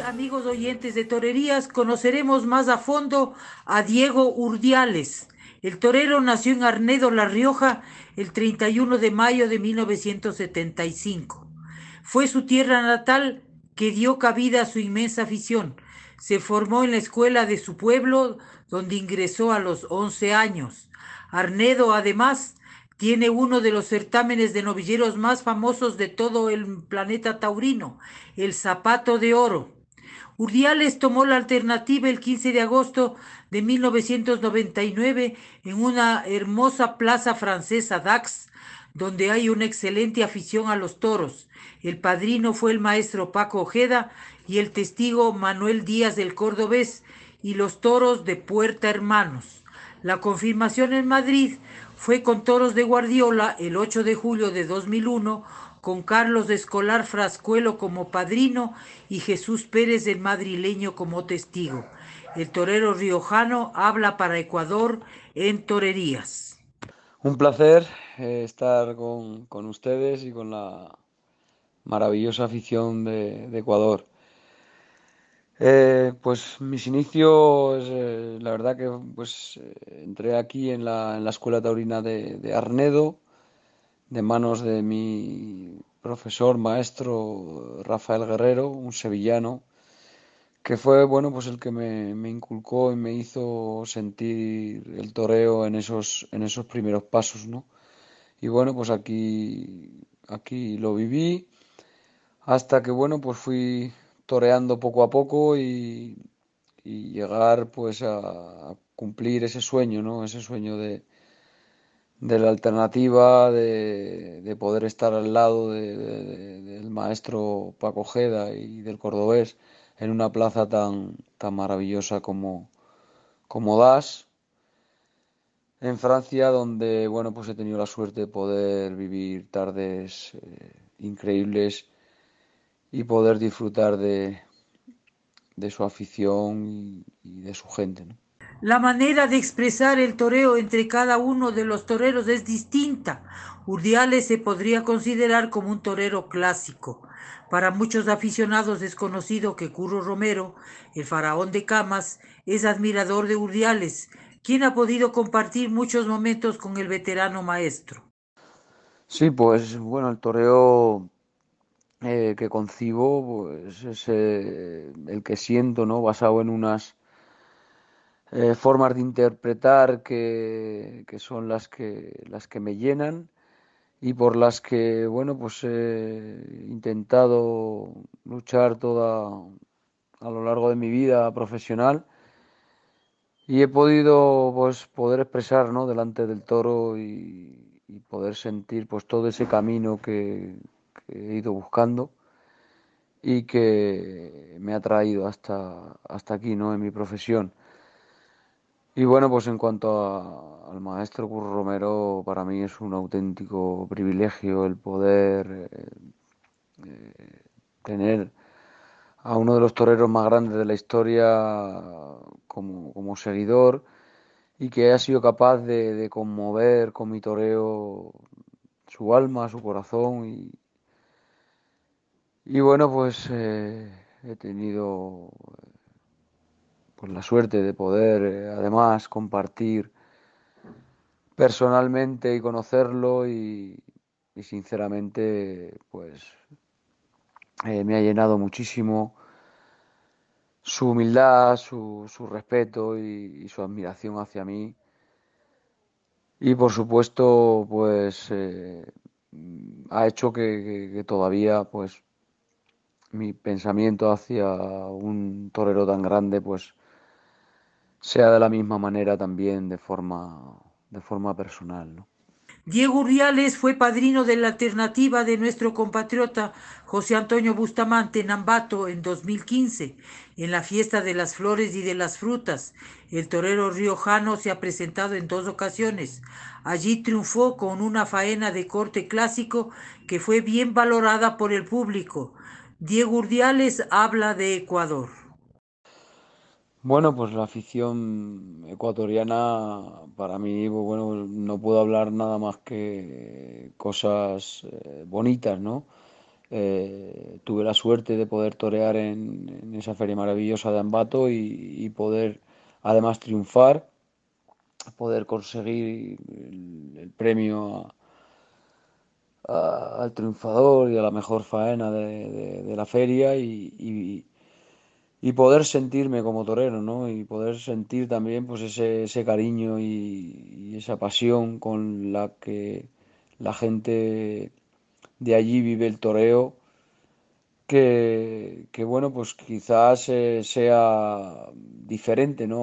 Amigos oyentes de Torerías, conoceremos más a fondo a Diego Urdiales. El torero nació en Arnedo, La Rioja, el 31 de mayo de 1975. Fue su tierra natal que dio cabida a su inmensa afición. Se formó en la escuela de su pueblo, donde ingresó a los 11 años. Arnedo, además, tiene uno de los certámenes de novilleros más famosos de todo el planeta taurino, el Zapato de Oro. Urdiales tomó la alternativa el 15 de agosto de 1999 en una hermosa plaza francesa Dax, donde hay una excelente afición a los toros. El padrino fue el maestro Paco Ojeda y el testigo Manuel Díaz del Cordobés y los toros de Puerta Hermanos. La confirmación en Madrid fue con toros de Guardiola el 8 de julio de 2001 con Carlos de Escolar Frascuelo como padrino y Jesús Pérez el madrileño como testigo. El torero riojano habla para Ecuador en torerías. Un placer eh, estar con, con, ustedes y con la maravillosa afición de, Ecuador. Eh, pues mis inicios, eh, la verdad que pues entré aquí en la, en la Escuela Taurina de Arnedo, de manos de mi profesor, maestro Rafael Guerrero, un sevillano, que fue bueno pues el que me, me, inculcó y me hizo sentir el toreo en esos, en esos primeros pasos, ¿no? Y bueno, pues aquí, aquí lo viví hasta que bueno, pues fui toreando poco a poco y, y llegar pues a, a, cumplir ese sueño, ¿no? Ese sueño de, de la alternativa de, de, poder estar al lado de, de, del maestro Paco Jeda y del cordobés en una plaza tan, tan maravillosa como, como Das, en Francia, donde bueno, pues he tenido la suerte de poder vivir tardes eh, increíbles y poder disfrutar de, su afición y, de su gente. La manera de expresar el toreo entre cada uno de los toreros es distinta. Urdiales se podría considerar como un torero clásico. Para muchos aficionados es conocido que Curro Romero, el faraón de camas, es admirador de Urdiales, quien ha podido compartir muchos momentos con el veterano maestro. Sí, pues bueno, el toreo eh, que concibo pues, es eh, el que siento, ¿no? Basado en unas eh, formas de interpretar que, son las que, las que me llenan y por las que, bueno, pues he intentado luchar toda a lo largo de mi vida profesional y he podido, pues, poder expresar, ¿no? Delante del toro y, y poder sentir, pues, todo ese camino que, que he ido buscando y que me ha traído hasta, hasta aquí, ¿no? En mi profesión. Y bueno, pues en cuanto al maestro Curro Romero, para mí es un auténtico privilegio el poder eh, eh, tener a uno de los toreros más grandes de la historia como, como seguidor y que haya sido capaz de, de, conmover con mi toreo su alma, su corazón y, y bueno, pues eh, he tenido pues la suerte de poder eh, además compartir personalmente y conocerlo y, sinceramente pues eh, me ha llenado muchísimo su humildad, su, su respeto y, su admiración hacia mí. Y por supuesto pues eh, ha hecho que, que, que todavía pues mi pensamiento hacia un torero tan grande pues sea de la misma manera también de forma, de forma personal. ¿no? Diego Urdiales fue padrino de la alternativa de nuestro compatriota José Antonio Bustamante en Ambato en 2015, en la fiesta de las flores y de las frutas. El torero riojano se ha presentado en dos ocasiones. Allí triunfó con una faena de corte clásico que fue bien valorada por el público. Diego Urdiales habla de Ecuador. Bueno, pues la afición ecuatoriana para mí, pues bueno, no puedo hablar nada más que cosas eh, bonitas, ¿no? Eh, tuve la suerte de poder torear en, esa feria maravillosa de Ambato y, poder además triunfar, poder conseguir el, premio al triunfador y a la mejor faena de, la feria y poder sentirme como torero, ¿no? Y poder sentir también pues ese, ese cariño y, esa pasión con la que la gente de allí vive el toreo, que, bueno, pues quizás eh, sea diferente, ¿no?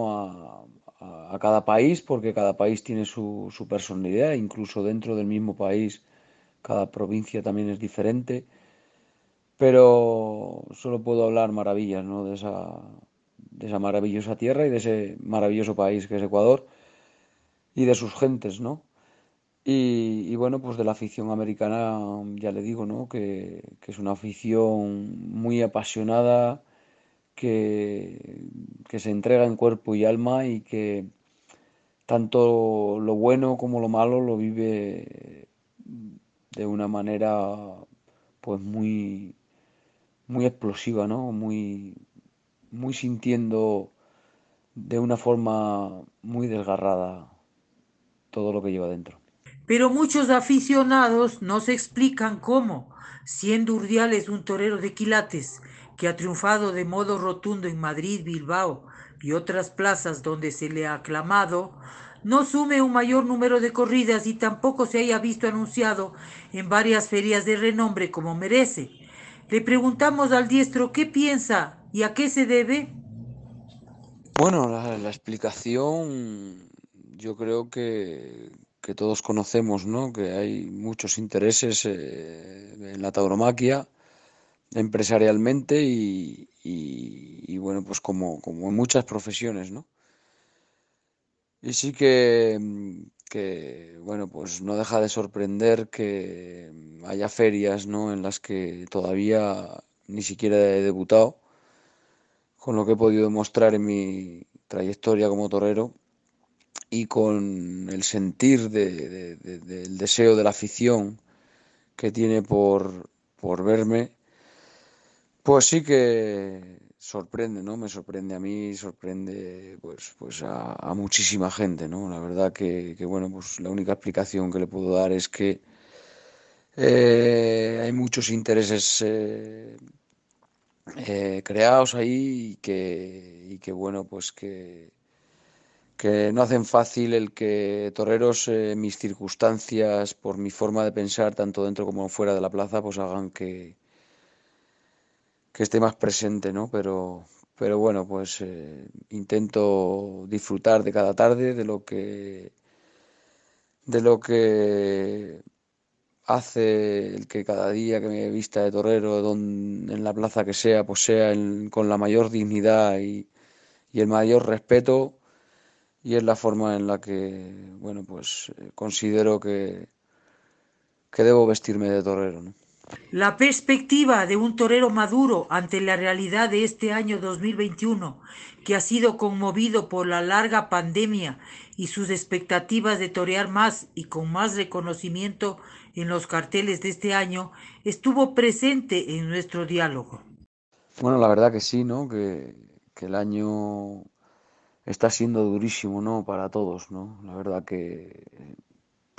A, a, cada país, porque cada país tiene su, su personalidad, incluso dentro del mismo país, cada provincia también es diferente pero solo puedo hablar maravillas ¿no? de, esa, de esa maravillosa tierra y de ese maravilloso país que es Ecuador y de sus gentes, ¿no? Y, bueno, pues de la afición americana ya le digo, ¿no? Que, es una afición muy apasionada, que, que se entrega en cuerpo y alma y que tanto lo bueno como lo malo lo vive de una manera pues muy muy explosiva, ¿no? Muy, muy sintiendo de una forma muy desgarrada todo lo que lleva dentro. Pero muchos aficionados no se explican cómo, siendo Urdiales un torero de quilates que ha triunfado de modo rotundo en Madrid, Bilbao y otras plazas donde se le ha aclamado, no sume un mayor número de corridas y tampoco se haya visto anunciado en varias ferias de renombre como merece. Le preguntamos al diestro qué piensa y a qué se debe. Bueno, la, explicación yo creo que, todos conocemos, ¿no? Que hay muchos intereses eh, en la tauromaquia empresarialmente y, bueno, pues como, como en muchas profesiones, ¿no? Y sí que, que, bueno, pues no deja de sorprender que haya ferias, ¿no? En las que todavía ni siquiera he debutado, con lo que he podido demostrar en mi trayectoria como torero y con el sentir del deseo de la afición que tiene por, por verme, pues sí que sorprende, ¿no? Me sorprende a mí, sorprende pues, pues a, muchísima gente, ¿no? La verdad que, bueno, pues la única explicación que le puedo dar es que eh, hay muchos intereses eh, eh, creados ahí y que, y que bueno, pues que, que no hacen fácil el que toreros, mis circunstancias, por mi forma de pensar, tanto dentro como fuera de la plaza, pues hagan que, que esté más presente, ¿no? Pero, pero bueno, pues eh, intento disfrutar de cada tarde, de lo que de lo que hace el que cada día que me vista de torero, en la plaza que sea, pues sea con la mayor dignidad y, y, el mayor respeto, y es la forma en la que, bueno, pues eh, considero que, que debo vestirme de torero, ¿no? La perspectiva de un torero maduro ante la realidad de este año 2021, que ha sido conmovido por la larga pandemia y sus expectativas de torear más y con más reconocimiento en los carteles de este año, estuvo presente en nuestro diálogo. Bueno, la verdad que sí, ¿no? Que, que el año está siendo durísimo, ¿no? Para todos, ¿no? La verdad que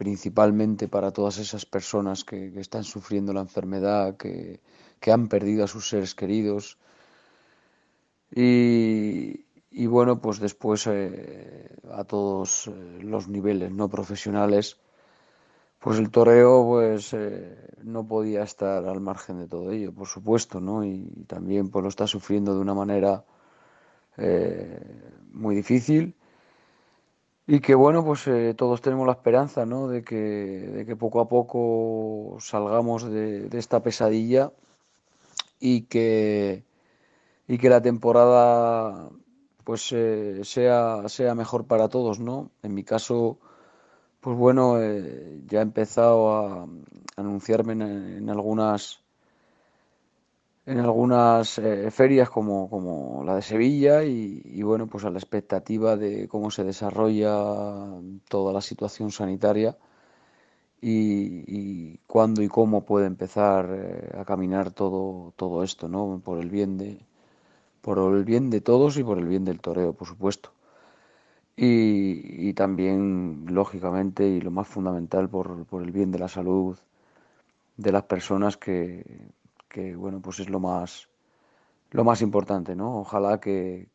principalmente para todas esas personas que, están sufriendo la enfermedad, que, han perdido a sus seres queridos. Y, bueno, pues después eh, a todos eh, los niveles no profesionales, pues el toreo pues eh, no podía estar al margen de todo ello, por supuesto, ¿no? Y, también pues lo está sufriendo de una manera muy difícil y que bueno, pues todos tenemos la esperanza ¿no? de, que, de que poco a poco salgamos de, de esta pesadilla y que, y que la temporada pues eh, sea, sea mejor para todos, ¿no? En mi caso, pues bueno, eh, ya he empezado a, anunciarme en, algunas en algunas eh, ferias como, como, la de Sevilla y, bueno, pues a la expectativa de cómo se desarrolla toda la situación sanitaria y, y cuándo y cómo puede empezar a caminar todo, todo esto, ¿no? Por el bien de, por el bien de todos y por el bien del toreo, por supuesto. Y, también, lógicamente, y lo más fundamental, por, el bien de la salud de las personas que, bueno, pues es lo más, lo más importante, ¿no? Ojalá que,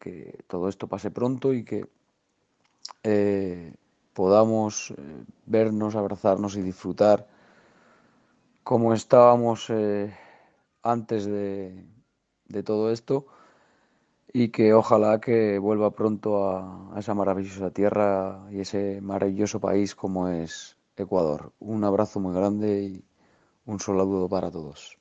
todo esto pase pronto y que eh, podamos eh, vernos, abrazarnos y disfrutar como estábamos eh, antes de, de todo esto y que ojalá que vuelva pronto a, esa maravillosa tierra y ese maravilloso país como es Ecuador. Un abrazo muy grande y un saludo para todos.